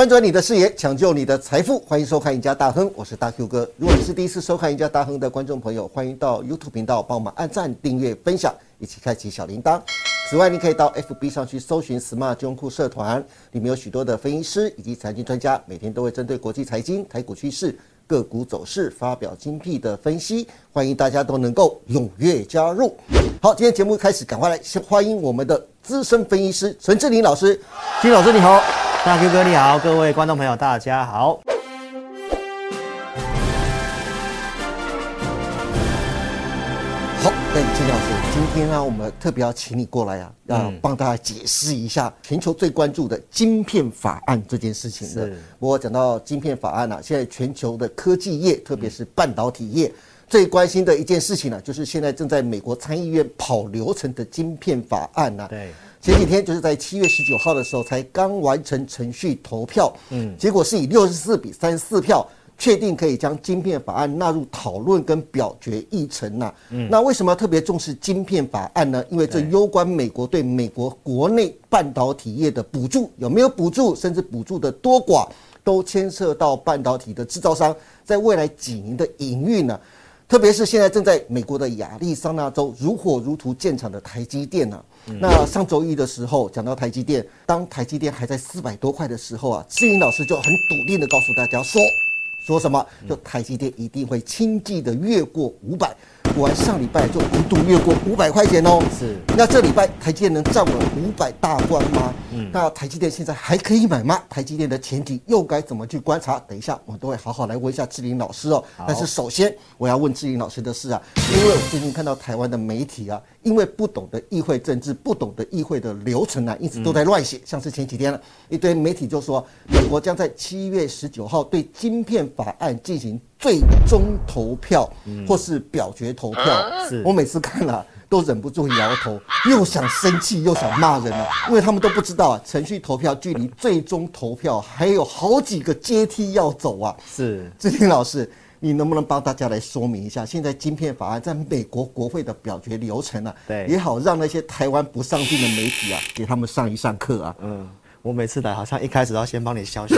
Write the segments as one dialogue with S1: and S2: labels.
S1: 翻转你的视野，抢救你的财富，欢迎收看《赢家大亨》，我是大 Q 哥。如果你是第一次收看《赢家大亨》的观众朋友，欢迎到 YouTube 频道帮我们按赞、订阅、分享，一起开启小铃铛。此外，你可以到 FB 上去搜寻 “Smart 金融库社团”，里面有许多的分析师以及财经专家，每天都会针对国际财经、台股趋势、个股走势发表精辟的分析，欢迎大家都能够踊跃加入。好，今天节目开始，赶快来先欢迎我们的资深分析师陈志林老师。金老师你好。
S2: 大 Q 哥你好，各位观众朋友大家好。
S1: 好，那金老师，今天呢，我们特别要请你过来啊，要帮大家解释一下全球最关注的晶片法案这件事情的。不过讲到晶片法案呢，现在全球的科技业，特别是半导体业，最关心的一件事情呢，就是现在正在美国参议院跑流程的晶片法案呢。
S2: 对。
S1: 前几天就是在七月十九号的时候才刚完成程序投票，嗯，结果是以六十四比三十四票确定可以将晶片法案纳入讨论跟表决议程呐。嗯，那为什么要特别重视晶片法案呢？因为这攸关美国对美国国内半导体业的补助有没有补助，甚至补助的多寡，都牵涉到半导体的制造商在未来几年的营运呢。特别是现在正在美国的亚利桑那州如火如荼建厂的台积电呢。那上周一的时候讲到台积电，当台积电还在四百多块的时候啊，志云老师就很笃定的告诉大家说，说什么？就台积电一定会轻易的越过五百。果然上礼拜就一度越过五百块钱哦。
S2: 是。
S1: 那这礼拜台积电能站稳五百大关吗？嗯。那台积电现在还可以买吗？台积电的前提又该怎么去观察？等一下我都会好好来问一下志玲老师哦。但是首先我要问志玲老师的是啊，因为我最近看到台湾的媒体啊，因为不懂得议会政治，不懂得议会的流程啊，一直都在乱写。像是前几天了一堆媒体就说，美国将在七月十九号对晶片法案进行。最终投票，或是表决投票，我每次看了都忍不住摇头，又想生气又想骂人了，因为他们都不知道啊，程序投票距离最终投票还有好几个阶梯要走啊。
S2: 是
S1: 志斌老师，你能不能帮大家来说明一下，现在晶片法案在美国国会的表决流程呢？
S2: 对，
S1: 也好让那些台湾不上进的媒体啊，给他们上一上课啊。嗯。
S2: 我每次来好像一开始要先帮你消消，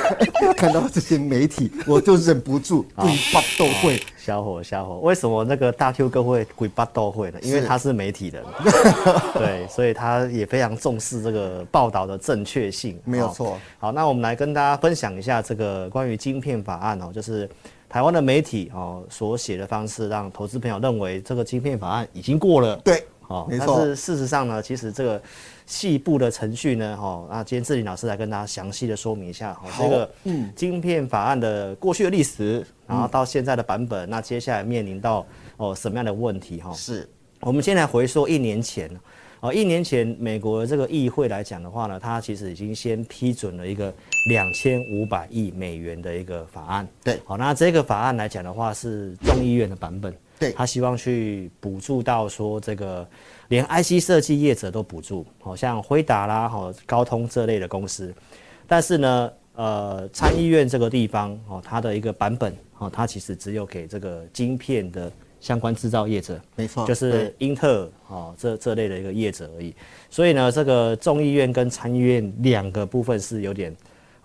S1: 看到这些媒体我就忍不住鬼巴斗会
S2: 消火消火。为什么那个大 Q 哥会鬼巴斗会呢？因为他是媒体人，对，所以他也非常重视这个报道的正确性。
S1: 没有错。
S2: 好，那我们来跟大家分享一下这个关于晶片法案哦，就是台湾的媒体哦所写的方式，让投资朋友认为这个晶片法案已经过了。
S1: 对，哦，没错。
S2: 但是事实上呢，其实这个。细部的程序呢？哈，那今天志玲老师来跟大家详细的说明一下，哈，这个嗯，晶片法案的过去的历史，然后到现在的版本，那接下来面临到哦什么样的问题？哈，
S1: 是，
S2: 我们先来回溯一年前，哦，一年前美国这个议会来讲的话呢，它其实已经先批准了一个两千五百亿美元的一个法案，
S1: 对，
S2: 好，那这个法案来讲的话是众议院的版本，
S1: 对，
S2: 他希望去补助到说这个。连 IC 设计业者都补助，好像辉达啦、好高通这类的公司，但是呢，呃，参议院这个地方，哦，它的一个版本，哦，它其实只有给这个晶片的相关制造业者，
S1: 没错，
S2: 就是英特尔，哦，这这类的一个业者而已。所以呢，这个众议院跟参议院两个部分是有点，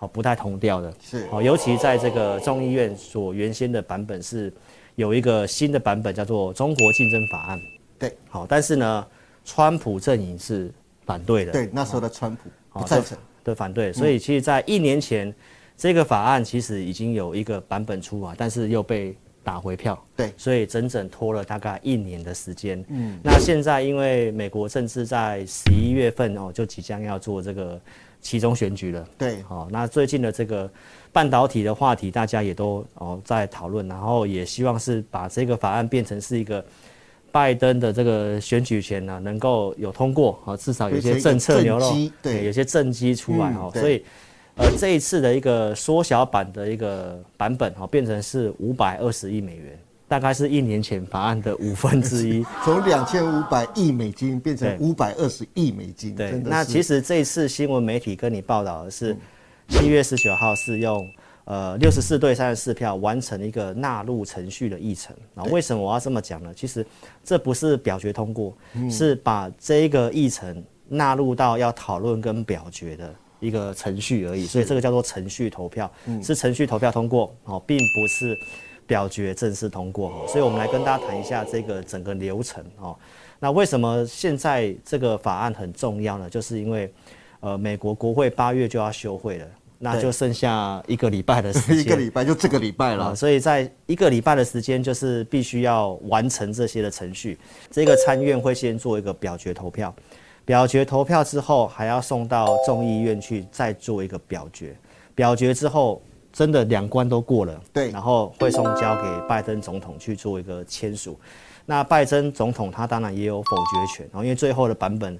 S2: 哦，不太同调的，
S1: 是，
S2: 哦，尤其在这个众议院所原先的版本是有一个新的版本叫做中国竞争法案。
S1: 对，
S2: 好，但是呢，川普阵营是反对的。
S1: 对，那时候的川普不赞成，
S2: 对，反对。所以其实，在一年前，这个法案其实已经有一个版本出啊，但是又被打回票。
S1: 对，
S2: 所以整整拖了大概一年的时间。嗯，那现在因为美国政治在十一月份哦，就即将要做这个其中选举了。
S1: 对，
S2: 好，那最近的这个半导体的话题，大家也都哦在讨论，然后也希望是把这个法案变成是一个。拜登的这个选举权呢，能够有通过啊，至少有些政策牛肉，
S1: 对，
S2: 有些政绩出来哈，所以，呃，这一次的一个缩小版的一个版本哈，变成是五百二十亿美元，大概是一年前法案的 五分之一，
S1: 从两千五百亿美金变成五百二十亿美金，
S2: 对，那其实这一次新闻媒体跟你报道的是七月十九号是用。呃，六十四对三十四票完成一个纳入程序的议程。那为什么我要这么讲呢？其实这不是表决通过，是把这个议程纳入到要讨论跟表决的一个程序而已，所以这个叫做程序投票，是程序投票通过哦，并不是表决正式通过哦。所以我们来跟大家谈一下这个整个流程哦。那为什么现在这个法案很重要呢？就是因为呃，美国国会八月就要休会了。那就剩下一个礼拜的时间，
S1: 一个礼拜就这个礼拜了。
S2: 所以在一个礼拜的时间，就是必须要完成这些的程序。这个参院会先做一个表决投票，表决投票之后，还要送到众议院去再做一个表决。表决之后，真的两关都过了，
S1: 对，
S2: 然后会送交给拜登总统去做一个签署。那拜登总统他当然也有否决权，然后因为最后的版本。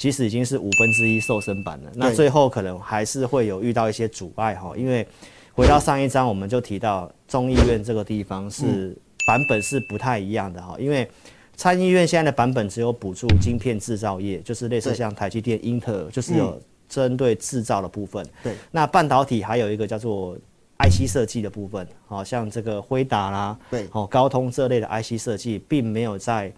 S2: 其实已经是五分之一瘦身版了，那最后可能还是会有遇到一些阻碍哈，因为回到上一章我们就提到众议院这个地方是版本是不太一样的哈，因为参议院现在的版本只有补助晶片制造业，就是类似像台积电、英特尔，就是有针对制造的部分。
S1: 对，
S2: 那半导体还有一个叫做 IC 设计的部分，好像这个辉达啦，
S1: 对，
S2: 哦高通这类的 IC 设计，并没有在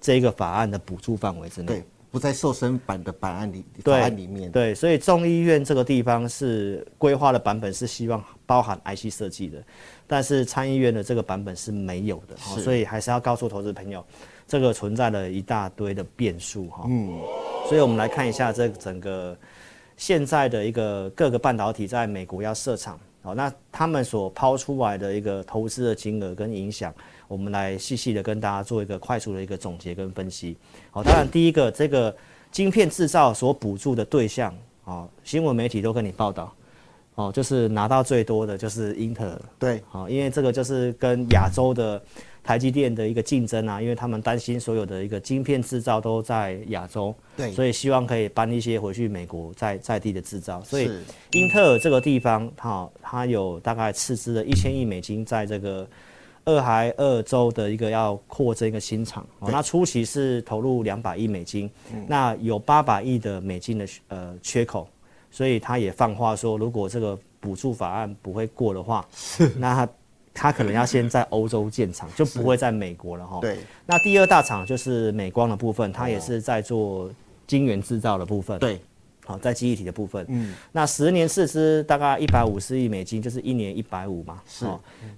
S2: 这个法案的补助范围之内。
S1: 不在瘦身版的版案里法案里面，
S2: 对，所以众议院这个地方是规划的版本是希望包含 IC 设计的，但是参议院的这个版本是没有的，所以还是要告诉投资朋友，这个存在了一大堆的变数哈。嗯，所以我们来看一下这整个现在的一个各个半导体在美国要设厂，好，那他们所抛出来的一个投资的金额跟影响。我们来细细的跟大家做一个快速的一个总结跟分析。好，当然第一个，这个晶片制造所补助的对象，啊，新闻媒体都跟你报道，哦，就是拿到最多的就是英特尔。
S1: 对，
S2: 好，因为这个就是跟亚洲的台积电的一个竞争啊，因为他们担心所有的一个晶片制造都在亚洲，
S1: 对，
S2: 所以希望可以搬一些回去美国在在地的制造。所以英特尔这个地方，哈，它有大概斥资了一千亿美金在这个。二海二州的一个要扩增一个新厂，哦，那初期是投入两百亿美金，那有八百亿的美金的呃缺口，所以他也放话说，如果这个补助法案不会过的话，那他他可能要先在欧洲建厂，就不会在美国了哈。
S1: 对，
S2: 那第二大厂就是美光的部分，它也是在做晶圆制造的部分。
S1: 对。
S2: 好，在记忆体的部分，嗯，那十年市值大概一百五十亿美金，就是一年一百五嘛，
S1: 是，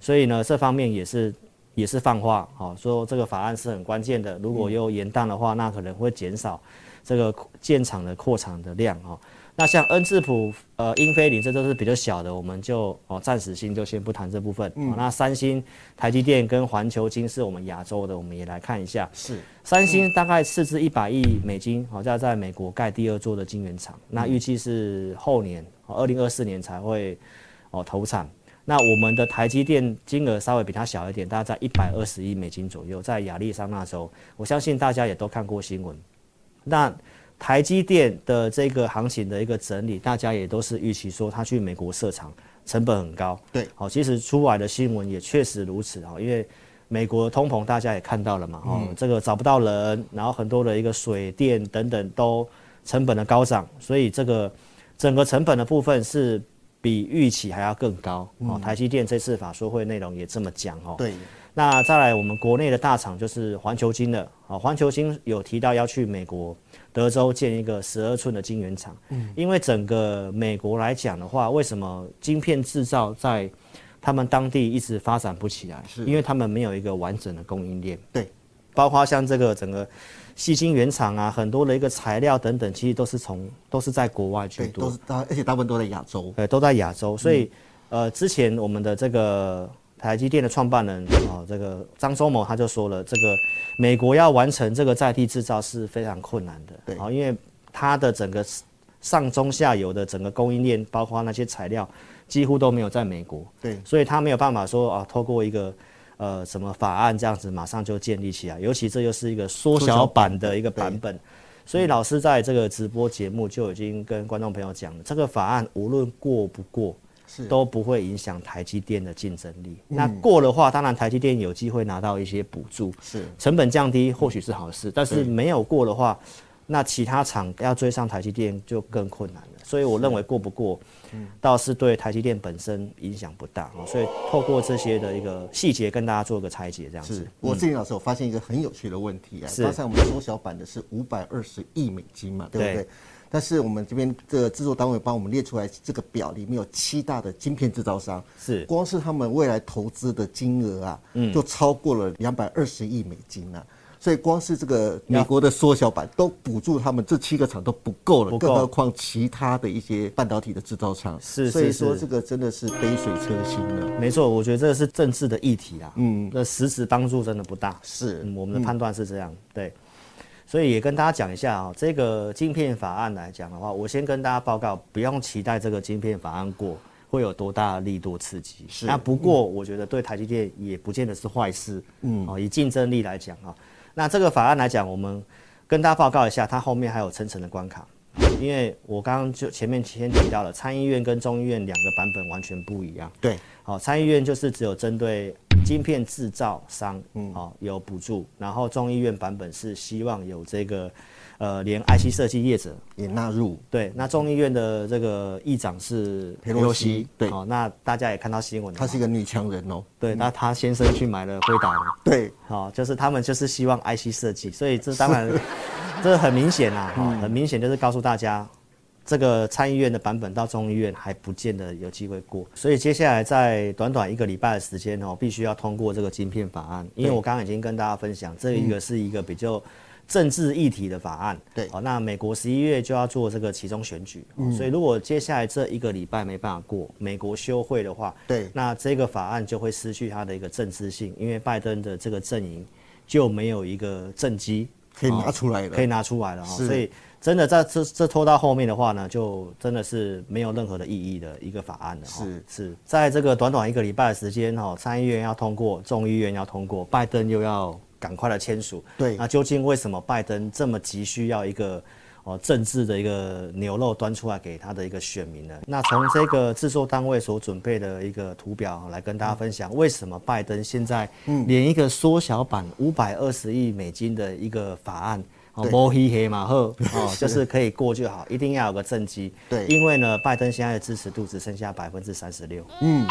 S2: 所以呢，这方面也是也是放话，好，说这个法案是很关键的，如果有延宕的话，那可能会减少这个建厂的扩厂的量，哈。那像恩智浦、呃英飞凌，这都是比较小的，我们就哦暂时性就先不谈这部分。嗯，那三星、台积电跟环球金是我们亚洲的，我们也来看一下。
S1: 是，
S2: 三星大概斥资一百亿美金，好像在美国盖第二座的晶圆厂，那预计是后年，二零二四年才会哦投产。那我们的台积电金额稍微比它小一点，大概在一百二十亿美金左右，在亚利桑那州，我相信大家也都看过新闻。那台积电的这个行情的一个整理，大家也都是预期说它去美国设厂成本很高。
S1: 对，
S2: 好，其实出来的新闻也确实如此啊，因为美国通膨大家也看到了嘛，哦，这个找不到人，然后很多的一个水电等等都成本的高涨，所以这个整个成本的部分是比预期还要更高。哦，台积电这次法说会内容也这么讲哦。
S1: 对。
S2: 那再来，我们国内的大厂就是环球金的啊，环球金有提到要去美国德州建一个十二寸的晶圆厂。嗯，因为整个美国来讲的话，为什么晶片制造在他们当地一直发展不起来？是，因为他们没有一个完整的供应链。
S1: 对，
S2: 包括像这个整个细晶原厂啊，很多的一个材料等等，其实都是从都是在国外去多，
S1: 都是大，而且大部分都在亚洲。
S2: 对，都在亚洲。所以，呃，之前我们的这个。台积电的创办人啊，这个张忠谋他就说了，这个美国要完成这个在地制造是非常困难的，
S1: 对，
S2: 啊，因为它的整个上中下游的整个供应链，包括那些材料，几乎都没有在美国，
S1: 对，
S2: 所以他没有办法说啊，透过一个呃什么法案这样子马上就建立起来，尤其这又是一个缩小版的一个版本，所以老师在这个直播节目就已经跟观众朋友讲了，这个法案无论过不过。都不会影响台积电的竞争力。那过的话，当然台积电有机会拿到一些补助，
S1: 是
S2: 成本降低，或许是好事。但是没有过的话，那其他厂要追上台积电就更困难了。所以我认为过不过，倒是对台积电本身影响不大。所以透过这些的一个细节跟大家做个拆解，这样子。
S1: 我志林老师，我发现一个很有趣的问题啊。刚才我们缩小版的是五百二十亿美金嘛，对不对？但是我们这边的制作单位帮我们列出来，这个表里面有七大的晶片制造商，
S2: 是
S1: 光是他们未来投资的金额啊，
S2: 嗯
S1: 就超过了两百二十亿美金啊。所以光是这个美国的缩小版都补助他们这七个厂都不够了，更何况其他的一些半导体的制造商。
S2: 是
S1: 所以说这个真的是杯水车薪了。
S2: 没错，我觉得这个是政治的议题啊，嗯，那实质帮助真的不大。
S1: 是
S2: 嗯，我们的判断是这样，对。所以也跟大家讲一下啊、这个晶片法案来讲的话，我先跟大家报告，不用期待这个晶片法案过会有多大的力度刺激。
S1: 是
S2: 那不过我觉得对台积电也不见得是坏事。嗯，哦，以竞争力来讲啊、那这个法案来讲，我们跟大家报告一下，它后面还有层层的关卡。因为我刚刚就前面先提到了，参议院跟众议院两个版本完全不一样。
S1: 对，
S2: 好、参议院就是只有针对晶片制造商，嗯，好、有补助，然后众议院版本是希望有这个，呃，连 IC 设计业者，
S1: 也纳入。
S2: 对，那众议院的这个议长是
S1: 佩洛西对
S2: 好、那大家也看到新闻了，
S1: 她是一个女强人哦。
S2: 对，那她先生去买了辉达，
S1: 对，
S2: 好、就是他们就是希望 IC 设计，所以这当然 这很明显啦，哈、很明显就是告诉大家，这个参议院的版本到众议院还不见得有机会过，所以接下来在短短一个礼拜的时间哦，必须要通过这个晶片法案，因为我刚刚已经跟大家分享，这一个是一个比较。政治议题的法案，
S1: 对。
S2: 好，那美国十一月就要做这个其中选举，哦所以如果接下来这一个礼拜没办法过，美国休会的话，
S1: 对。
S2: 那这个法案就会失去它的一个政治性，因为拜登的这个阵营就没有一个政绩
S1: 可以拿出来了。
S2: 可以拿出来了哈，
S1: 是
S2: 所以真的在这这拖到后面的话呢，就真的是没有任何的意义的一个法案了哈。
S1: 是
S2: 是在这个短短一个礼拜的时间哈，参议院要通过，众议院要通过，拜登又要赶快的签署。
S1: 对
S2: 那究竟为什么拜登这么急需要一个？哦，政治的一个牛肉端出来给他的一个选民呢？那从这个制作单位所准备的一个图表来跟大家分享，为什么拜登现在连一个缩小版五百二十亿美金的一个法案，哦，
S1: 对
S2: 摸黑黑嘛呵，哦，就是可以过就好，一定要有个政绩。
S1: 对
S2: 因为呢，拜登现在的支持度只剩下百分之三十六，
S1: 嗯，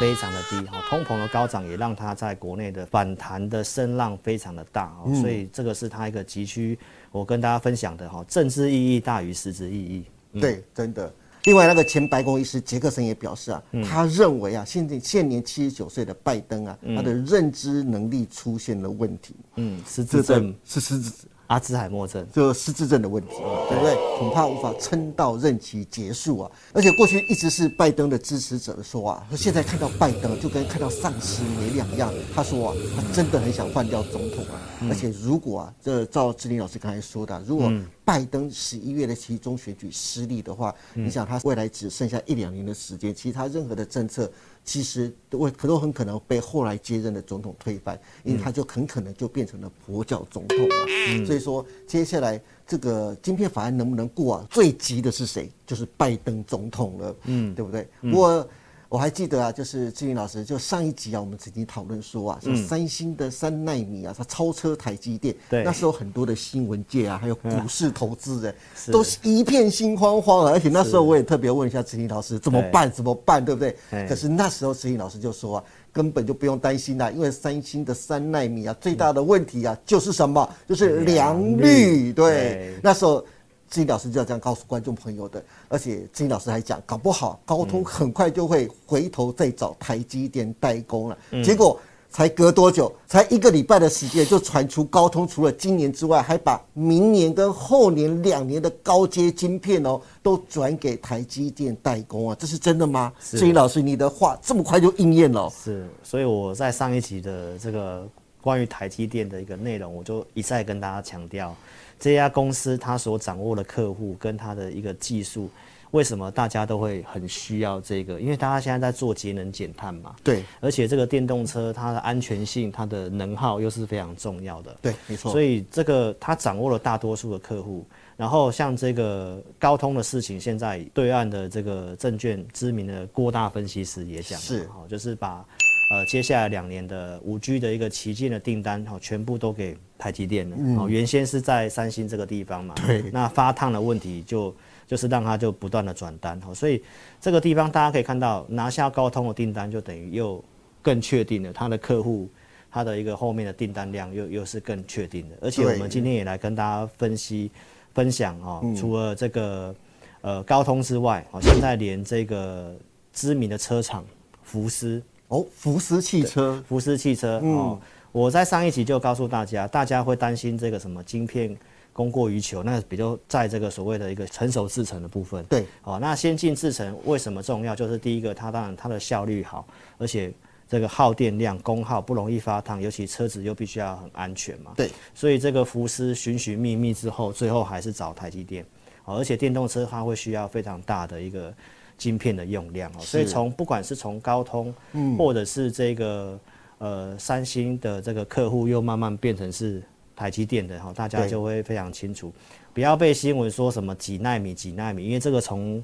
S2: 非常的低哈，通膨的高涨也让他在国内的反弹的声浪非常的大哦，所以这个是他一个急需我跟大家分享的哈，政治意义大于实质意义。
S1: 对，真的。另外，那个前白宫医师杰克森也表示啊，他认为啊，现在现年七十九岁的拜登啊，他的认知能力出现了问题，
S2: 嗯，失
S1: 这
S2: 智症、
S1: 是失智
S2: 阿兹海默症，
S1: 就失智症的问题，对不对？恐怕无法撑到任期结束啊！而且过去一直是拜登的支持者说啊，说现在看到拜登就跟看到丧尸没两样。他说啊，他真的很想换掉总统啊！而且如果啊，这照志林老师刚才说的啊，如果拜登十一月的其中选举失利的话，你想他未来只剩下一两年的时间，其他任何的政策其实都会都很可能被后来接任的总统推翻，因为他就很可能就变成了佛教总统了。所以说，接下来这个晶片法案能不能过啊？最急的是谁？就是拜登总统了，嗯，对不对？我我还记得啊，就是志云老师，就上一集啊，我们曾经讨论说啊，说三星的三纳米啊，它超车台积电，
S2: 对
S1: 那时候很多的新闻界啊，还有股市投资人，都是一片心慌慌啊。而且那时候我也特别问一下志云老师，怎么办？怎么办？对不对？
S2: 哎
S1: 可是那时候志云老师就说啊。根本就不用担心啦，因为三星的三纳米啊，最大的问题啊就是什么？就是良
S2: 良率
S1: 对，那时候志颖老师就要这样告诉观众朋友的，而且志颖老师还讲，搞不好高通很快就会回头再找台积电代工了。结果才隔多久？才一个礼拜的时间，就传出高通除了今年之外，还把明年跟后年两年的高阶晶片哦，都转给台积电代工啊！这是真的吗？志颖老师，你的话这么快就应验了哦？
S2: 是，所以我在上一集的这个关于台积电的一个内容，我就一再跟大家强调，这家公司它所掌握的客户跟它的一个技术，为什么大家都会很需要这个？因为大家现在在做节能减碳嘛，
S1: 对
S2: 而且这个电动车它的安全性、它的能耗又是非常重要的。
S1: 对，没错。
S2: 所
S1: 以
S2: 以这个它掌握了大多数的客户，然后像这个高通的事情，现在对岸的这个证券知名的郭大分析师也讲了，
S1: 是，
S2: 就是把呃接下来两年的五 G 的一个旗舰的订单，哈，全部都给台积电了。哦，原先是在三星这个地方嘛，
S1: 对
S2: 那发烫的问题就就是让它就不断的转单，哈，所以这个地方大家可以看到，拿下高通的订单，就等于又更确定了它的客户。它的一个后面的订单量又又是更确定的，而且我们今天也来跟大家分析，分享哦，除了这个呃高通之外，哦，现在连这个知名的车厂福斯
S1: 哦，福斯汽车，
S2: 福斯汽车哦，我在上一集就告诉大家，大家会担心这个什么晶片。供过于求，那比较在这个所谓的一个成熟制程的部分，
S1: 对，
S2: 哦，那先进制程为什么重要？就是第一个，它当然它的效率好，而且这个耗电量、功耗不容易发烫，尤其车子又必须要很安全嘛，
S1: 对，
S2: 所以这个福斯寻寻觅觅之后，最后还是找台积电，哦，而且电动车它会需要非常大的一个晶片的用量哦，所以从不管是从高通，嗯，或者是这个呃三星的这个客户，又慢慢变成是。台积电的哈，大家就会非常清楚，不要被新闻说什么几纳米几纳米，因为这个从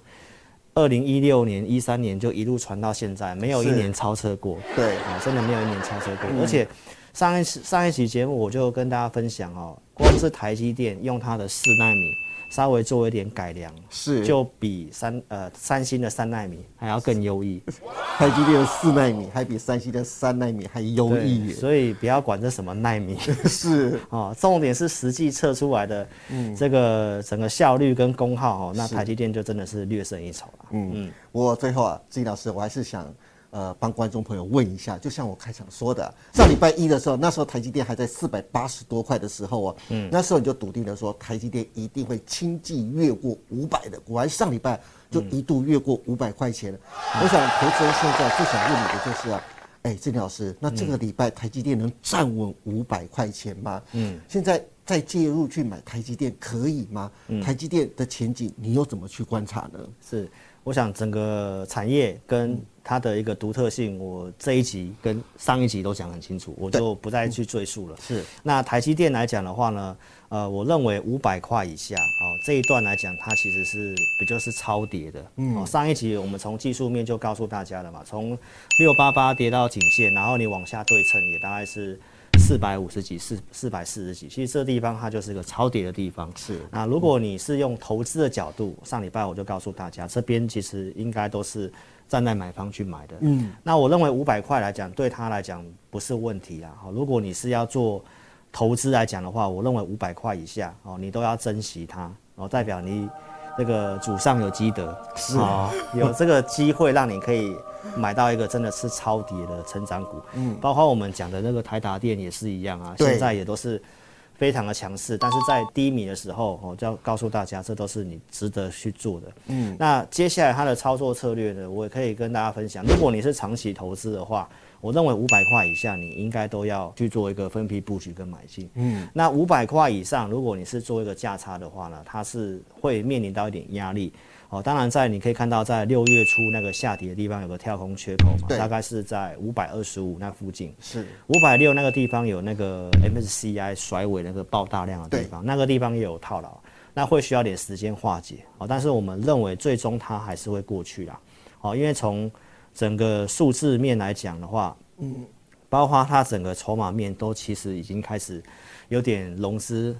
S2: 二零一六年、一三年就一路传到现在，没有一年超车过。
S1: 对，
S2: 啊，真的没有一年超车过。而且上一次上一期节目我就跟大家分享哦，光是台积电用它的四纳米。稍微做一点改良，
S1: 是。
S2: 就比三呃三星的三纳米还要更优异，
S1: 台积电的四纳米还比三星的三纳米还优异，
S2: 所以不要管这什么纳米，
S1: 是。
S2: 哦，重点是实际测出来的这个整个效率跟功耗哦，那台积电就真的是略胜一筹了。
S1: 嗯。嗯，我最后啊，金老师，我还是想。呃，帮观众朋友问一下，就像我开场说的，上礼拜一的时候，那时候台积电还在四百八十多块的时候啊，嗯，那时候你就笃定的说台积电一定会轻易越过五百的，果然上礼拜就一度越过五百块钱了。我想投资人现在最想问你的就是啊，哎，郑老师，那这个礼拜台积电能站稳五百块钱吗？嗯，现在再介入去买台积电可以吗？台积电的前景你又怎么去观察呢？
S2: 是。我想整个产业跟它的一个独特性，我这一集跟上一集都讲很清楚，我就不再去赘述了。
S1: 是。
S2: 那台积电来讲的话呢，呃，我认为五百块以下，哦，这一段来讲，它其实是比较是超跌的。嗯。哦，上一集我们从技术面就告诉大家了嘛，从六八八跌到颈线，然后你往下对称，也大概是。四百五十几，四四百四十几，其实这地方它就是个超跌的地方。
S1: 是
S2: 那如果你是用投资的角度，上礼拜我就告诉大家，这边其实应该都是站在买方去买的。嗯，那我认为五百块来讲，对他来讲不是问题啊。好，如果你是要做投资来讲的话，我认为五百块以下哦，你都要珍惜它，然后代表你。这个祖上有积德，
S1: 是啊，
S2: 有这个机会让你可以买到一个真的是超跌的成长股，嗯，包括我们讲的那个台达电也是一样啊，现在也都是非常的强势，但是在低迷的时候，我就要告诉大家，这都是你值得去做的，嗯，那接下来它的操作策略呢，我也可以跟大家分享，如果你是长期投资的话。我认为五百块以下，你应该都要去做一个分批布局跟买进。嗯，那五百块以上，如果你是做一个价差的话呢，它是会面临到一点压力。哦，当然在你可以看到，在六月初那个下跌的地方有个跳空缺口嘛，大概是在五百二十五那附近。
S1: 是
S2: 五百六那个地方有那个 MSCI 甩尾那个爆大量的地方，那个地方也有套牢，那会需要点时间化解。哦，但是我们认为最终它还是会过去啦。哦，因为从整个数字面来讲的话，嗯，包括它整个筹码面都其实已经开始有点融资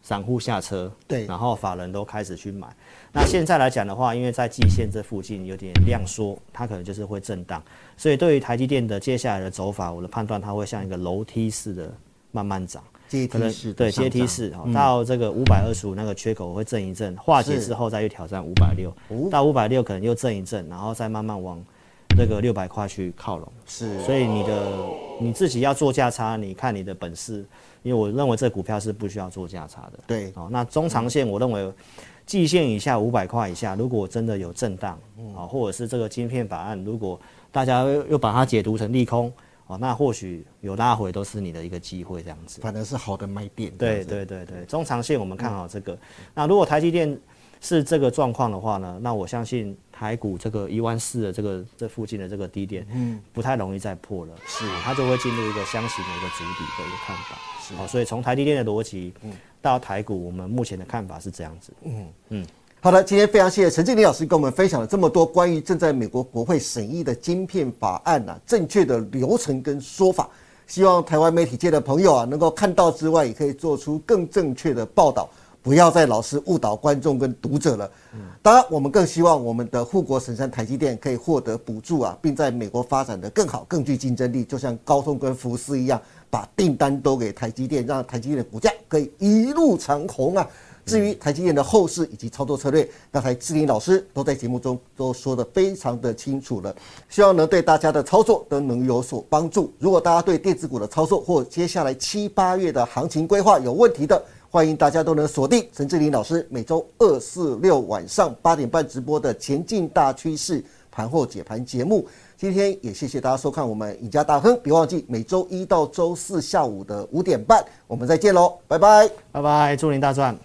S2: 散户下车，
S1: 对，
S2: 然后法人都开始去买。那现在来讲的话，因为在季线这附近有点量缩，它可能就是会震荡。所以对于台积电的接下来的走法，我的判断它会像一个楼梯式的慢慢涨，
S1: 阶梯式，
S2: 对，阶梯式哦，到这个五百二十五那个缺口会震一震，化解之后再去挑战五百六，到五百六可能又震一震，然后再慢慢往。这个六百块去靠拢，
S1: 是，
S2: 所以你的你自己要做价差，你看你的本事，因为我认为这股票是不需要做价差的。
S1: 对，
S2: 哦，那中长线我认为，季线以下五百块以下，如果真的有震荡，啊，或者是这个晶片法案，如果大家又把它解读成利空，哦，那或许有拉回都是你的一个机会，这样子。
S1: 反正是好的买点。
S2: 对对对对，中长线我们看好这个。那如果台积电。是这个状况的话呢，那我相信台股这个一万四的这个这附近的这个低点，嗯，不太容易再破了，
S1: 是，
S2: 它就会进入一个箱型的一个主底的一个看法，是，好，所以从台积电的逻辑，嗯，到台股，我们目前的看法是这样子，嗯。
S1: 嗯，好的，今天非常谢谢陈经理老师跟我们分享了这么多关于正在美国国会审议的晶片法案呐，正确的流程跟说法，希望台湾媒体界的朋友啊，能够看到之外，也可以做出更正确的报道。不要再老是误导观众跟读者了。当然，我们更希望我们的护国神山台积电可以获得补助啊，并在美国发展的更好、更具竞争力，就像高通跟福斯一样，把订单都给台积电，让台积电的股价可以一路长虹啊！至于台积电的后市以及操作策略，刚才志林老师都在节目中都说的非常的清楚了，希望能对大家的操作都能有所帮助。如果大家对电子股的操作或接下来七八月的行情规划有问题的，欢迎大家都能锁定陈志林老师每周二、四、六晚上八点半直播的《前进大趋势》盘后解盘节目。今天也谢谢大家收看我们赢家大亨，别忘记每周一到周四下午的五点半，我们再见喽，拜拜，
S2: 拜拜，祝您大赚。